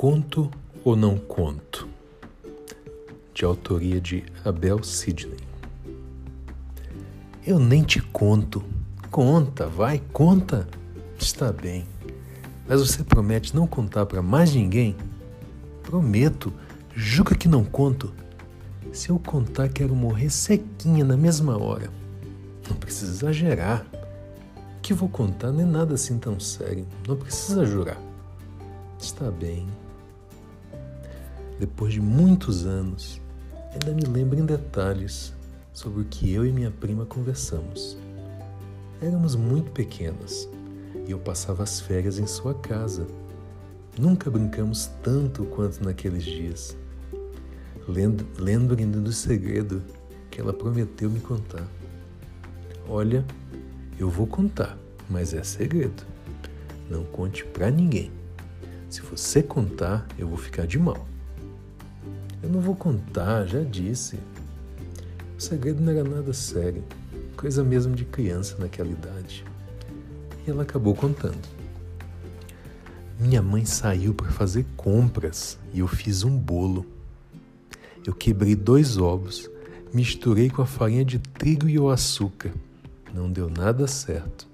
Conto ou não conto? De autoria de Abel Sidney. Eu nem te conto. Conta, vai, conta. Está bem. Mas você promete não contar para mais ninguém? Prometo. Jura que não conto? Se eu contar, quero morrer sequinha na mesma hora. Não precisa exagerar. O que vou contar não é nada assim tão sério. Não precisa jurar. Está bem depois de muitos anos, ainda me lembro em detalhes sobre o que eu e minha prima conversamos. Éramos muito pequenas e eu passava as férias em sua casa. Nunca brincamos tanto quanto naqueles dias. Lembro ainda do segredo que ela prometeu me contar. Olha, eu vou contar, mas é segredo. Não conte para ninguém. Se você contar, eu vou ficar de mal. Eu não vou contar, já disse. O segredo não era nada sério, coisa mesmo de criança naquela idade. E ela acabou contando. Minha mãe saiu para fazer compras e eu fiz um bolo. Eu quebrei dois ovos, misturei com a farinha de trigo e o açúcar. Não deu nada certo.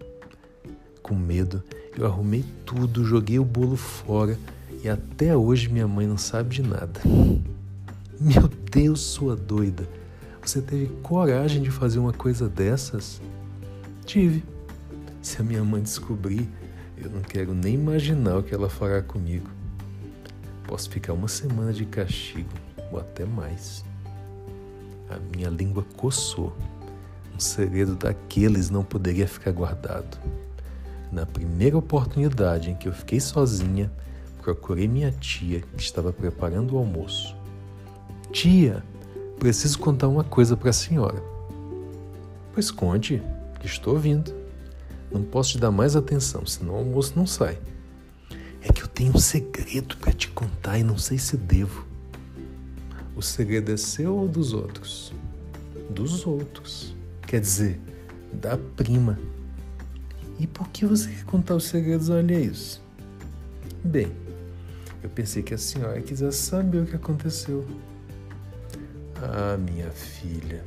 Com medo, eu arrumei tudo, joguei o bolo fora e até hoje minha mãe não sabe de nada. Meu Deus, sua doida! Você teve coragem de fazer uma coisa dessas? Tive. Se a minha mãe descobrir, eu não quero nem imaginar o que ela fará comigo. Posso ficar uma semana de castigo, ou até mais. A minha língua coçou. Um segredo daqueles não poderia ficar guardado. Na primeira oportunidade em que eu fiquei sozinha, procurei minha tia, que estava preparando o almoço. Tia, preciso contar uma coisa para a senhora. Pois conte, que estou ouvindo. Não posso te dar mais atenção, senão o almoço não sai. É que eu tenho um segredo para te contar e não sei se devo. O segredo é seu ou dos outros? Dos outros. Quer dizer, da prima. E por que você quer contar os segredos alheios? Bem, eu pensei que a senhora quisesse saber o que aconteceu. Ah, minha filha,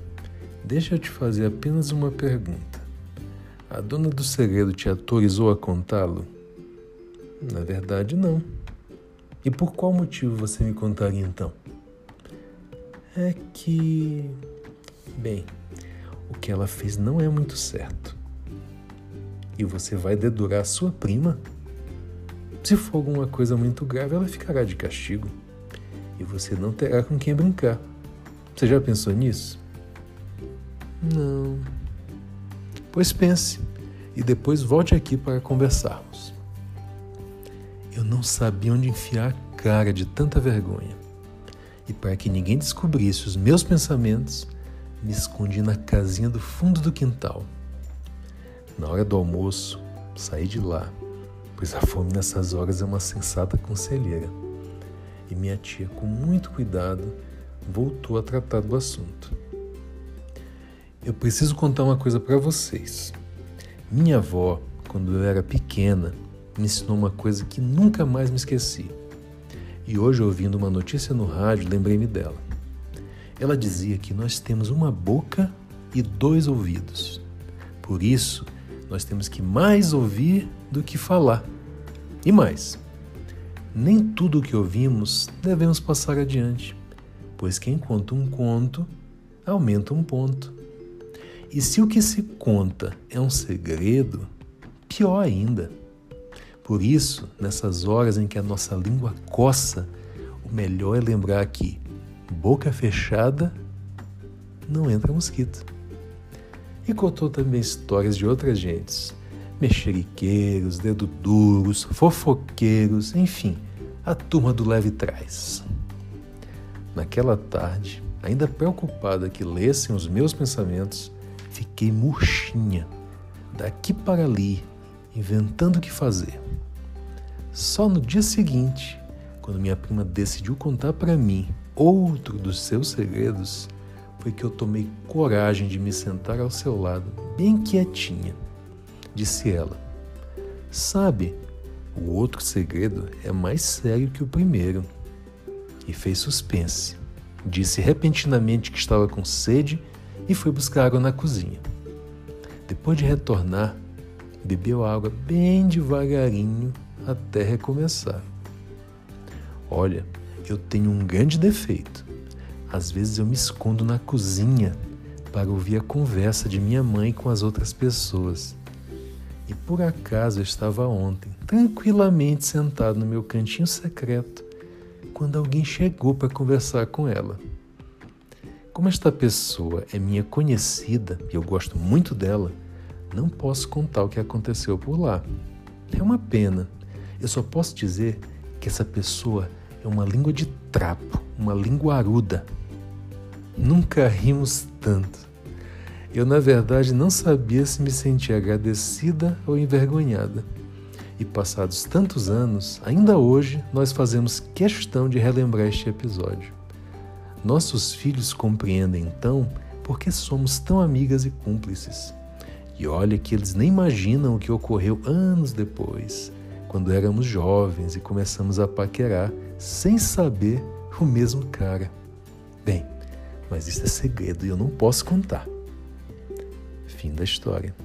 deixa eu te fazer apenas uma pergunta. A dona do segredo te autorizou a contá-lo? Na verdade, não. E por qual motivo você me contaria então? É que. Bem, o que ela fez não é muito certo. E você vai dedurar sua prima? Se for alguma coisa muito grave, ela ficará de castigo. E você não terá com quem brincar. Você já pensou nisso? Não. Pois pense e depois volte aqui para conversarmos. Eu não sabia onde enfiar a cara de tanta vergonha. E para que ninguém descobrisse os meus pensamentos, me escondi na casinha do fundo do quintal. Na hora do almoço, saí de lá, pois a fome nessas horas é uma sensata conselheira. E minha tia, com muito cuidado, voltou a tratar do assunto. Eu preciso contar uma coisa para vocês. Minha avó, quando eu era pequena, me ensinou uma coisa que nunca mais me esqueci. E hoje, ouvindo uma notícia no rádio, lembrei-me dela. Ela dizia que nós temos uma boca e dois ouvidos. Por isso, nós temos que mais ouvir do que falar. E mais, nem tudo o que ouvimos devemos passar adiante pois quem conta um conto aumenta um ponto. E se o que se conta é um segredo, pior ainda. Por isso, nessas horas em que a nossa língua coça, o melhor é lembrar que boca fechada não entra mosquito. E contou também histórias de outras gentes, mexeriqueiros, dedo duros, fofoqueiros, enfim, a turma do leve trás. Naquela tarde, ainda preocupada que lessem os meus pensamentos, fiquei murchinha, daqui para ali, inventando o que fazer. Só no dia seguinte, quando minha prima decidiu contar para mim outro dos seus segredos, foi que eu tomei coragem de me sentar ao seu lado, bem quietinha. Disse ela: Sabe, O outro segredo é mais sério que o primeiro. E fez suspense. Disse repentinamente que estava com sede e foi buscar água na cozinha. Depois de retornar, bebeu água bem devagarinho até recomeçar. Olha, eu tenho um grande defeito. Às vezes eu me escondo na cozinha para ouvir a conversa de minha mãe com as outras pessoas. E por acaso eu estava ontem, tranquilamente sentado no meu cantinho secreto, quando alguém chegou para conversar com ela. Como esta pessoa é minha conhecida e eu gosto muito dela, não posso contar o que aconteceu por lá. É uma pena. Eu só posso dizer que essa pessoa é uma língua de trapo, uma linguaruda. Nunca rimos tanto. Eu, na verdade, não sabia se me sentia agradecida ou envergonhada. E passados tantos anos, ainda hoje, nós fazemos questão de relembrar este episódio. Nossos filhos compreendem então por que somos tão amigas e cúmplices. E olha que eles nem imaginam o que ocorreu anos depois, quando éramos jovens e começamos a paquerar sem saber o mesmo cara. Bem, mas isso é segredo e eu não posso contar. Fim da história.